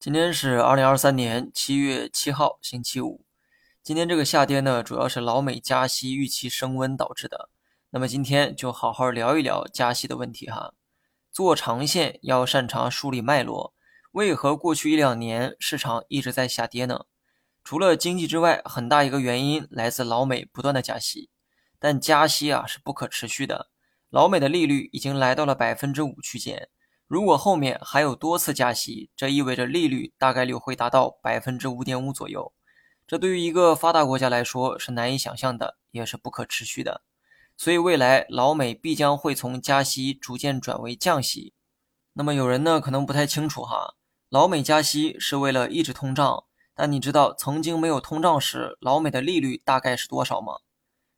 今天是二零二三年七月七号，星期五。今天这个下跌呢，主要是老美加息预期升温导致的。那么今天就好好聊一聊加息的问题哈。做长线要擅长梳理脉络，为何过去一两年市场一直在下跌呢？除了经济之外，很大一个原因来自老美不断的加息。但加息啊是不可持续的，老美的利率已经来到了百分之五区间。如果后面还有多次加息，这意味着利率大概率会达到百分之五点五左右。这对于一个发达国家来说是难以想象的，也是不可持续的。所以未来老美必将会从加息逐渐转为降息。那么有人呢可能不太清楚哈，老美加息是为了抑制通胀，但你知道曾经没有通胀时老美的利率大概是多少吗？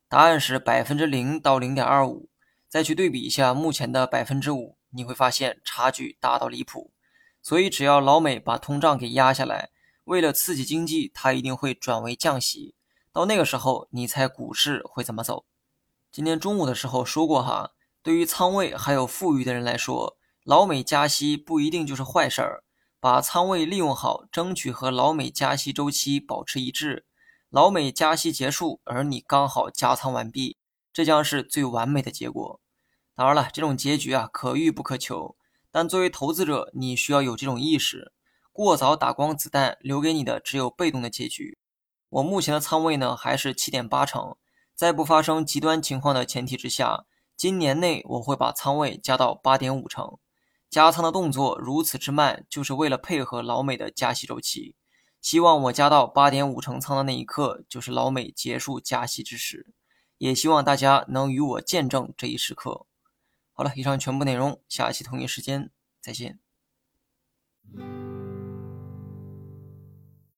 答案是百分之零到零点二五。再去对比一下目前的百分之五。你会发现差距大到离谱，所以只要老美把通胀给压下来，为了刺激经济，它一定会转为降息。到那个时候，你猜股市会怎么走？今天中午的时候说过哈，对于仓位还有富裕的人来说，老美加息不一定就是坏事儿。把仓位利用好，争取和老美加息周期保持一致。老美加息结束，而你刚好加仓完毕，这将是最完美的结果。当然了，这种结局啊，可遇不可求。但作为投资者，你需要有这种意识。过早打光子弹，留给你的只有被动的结局。我目前的仓位呢，还是七点八成。在不发生极端情况的前提之下，今年内我会把仓位加到八点五成。加仓的动作如此之慢，就是为了配合老美的加息周期。希望我加到八点五成仓的那一刻，就是老美结束加息之时。也希望大家能与我见证这一时刻。好了，以上全部内容，下期同一时间再见。